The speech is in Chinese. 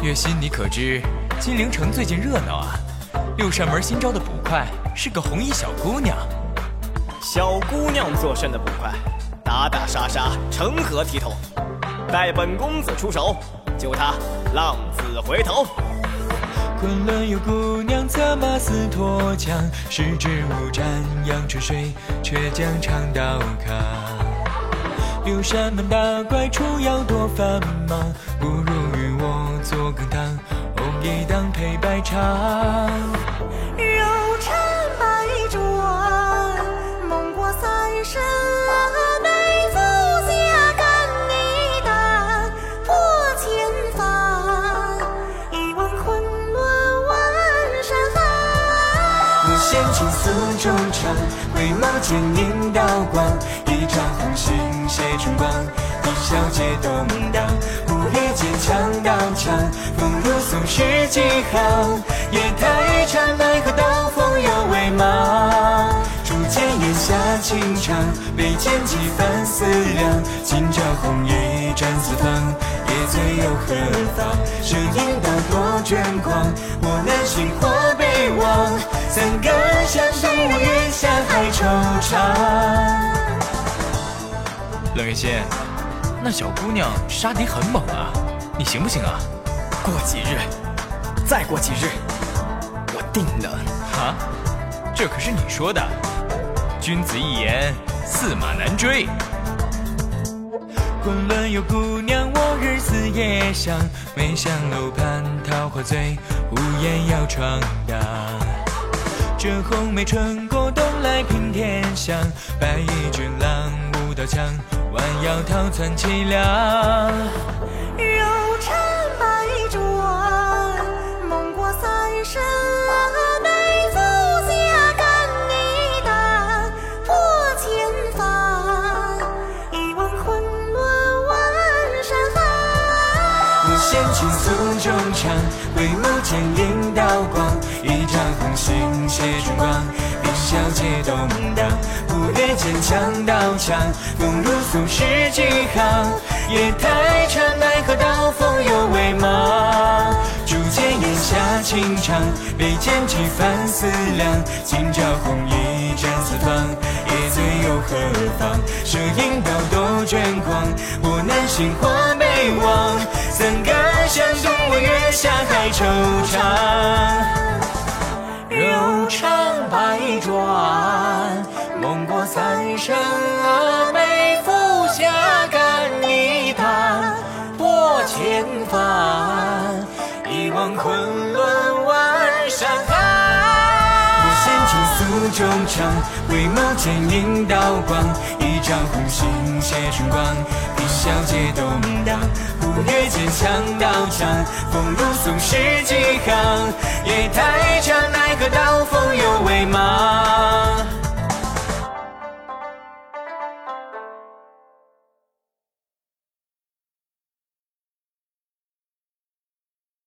月心，你可知金陵城最近热闹啊？六扇门新招的捕快是个红衣小姑娘。小姑娘做甚的捕快？打打杀杀，成何体统？待本公子出手，救他浪子回头。昆仑有姑娘策马似脱缰，十指无沾阳春水，却将长刀扛。六扇门打怪除妖多繁忙，谁当配？白茶柔肠百转，梦过三生。阿妹走下肝胆破千帆，一望昆仑万山寒。你闲情丝惆怅，回眸剑影。刀光一盏红杏泄春光，颦笑皆动荡。剑枪刀枪，风如松时几行。夜太长，奈何刀锋犹未茫。竹剑檐下轻唱，眉间几番思量。今朝红衣战四方，夜醉又何妨？射影刀多卷狂，我难醒或被忘。三更相对，月下还惆怅。冷月心，那小姑娘杀敌很猛啊，你行不行啊？过几日，再过几日，我定了。哈，这可是你说的。君子一言，驷马难追。昆仑有姑娘，我日思夜想，梅香楼畔桃花醉，无言要闯荡。这红梅春过冬来平天香，白衣俊郎刀枪，弯腰逃窜凄凉。柔肠百转，梦过三生，眉负下干泥荡，破千帆，一望昆仑万山寒。我掀起诉衷肠，回眸间映刀光，一盏红杏。写春光，一笑解东荡。忽略剑强刀枪，风如俗世几行。夜太长，奈何刀锋犹未茫。竹间檐下轻唱，眉间几番思量。今朝红衣战四方，夜醉又何妨？射影刀多卷狂，我难醒或被忘。三更相对，我月下转，梦过三生，眉负下干泥荡，破千帆，一望昆仑万山寒。我掀起诉衷肠，回眸剑映刀光，一朝红杏写春光，一笑解东荡。忽略剑枪刀枪，风如松时几行。夜太长，可刀锋有微芒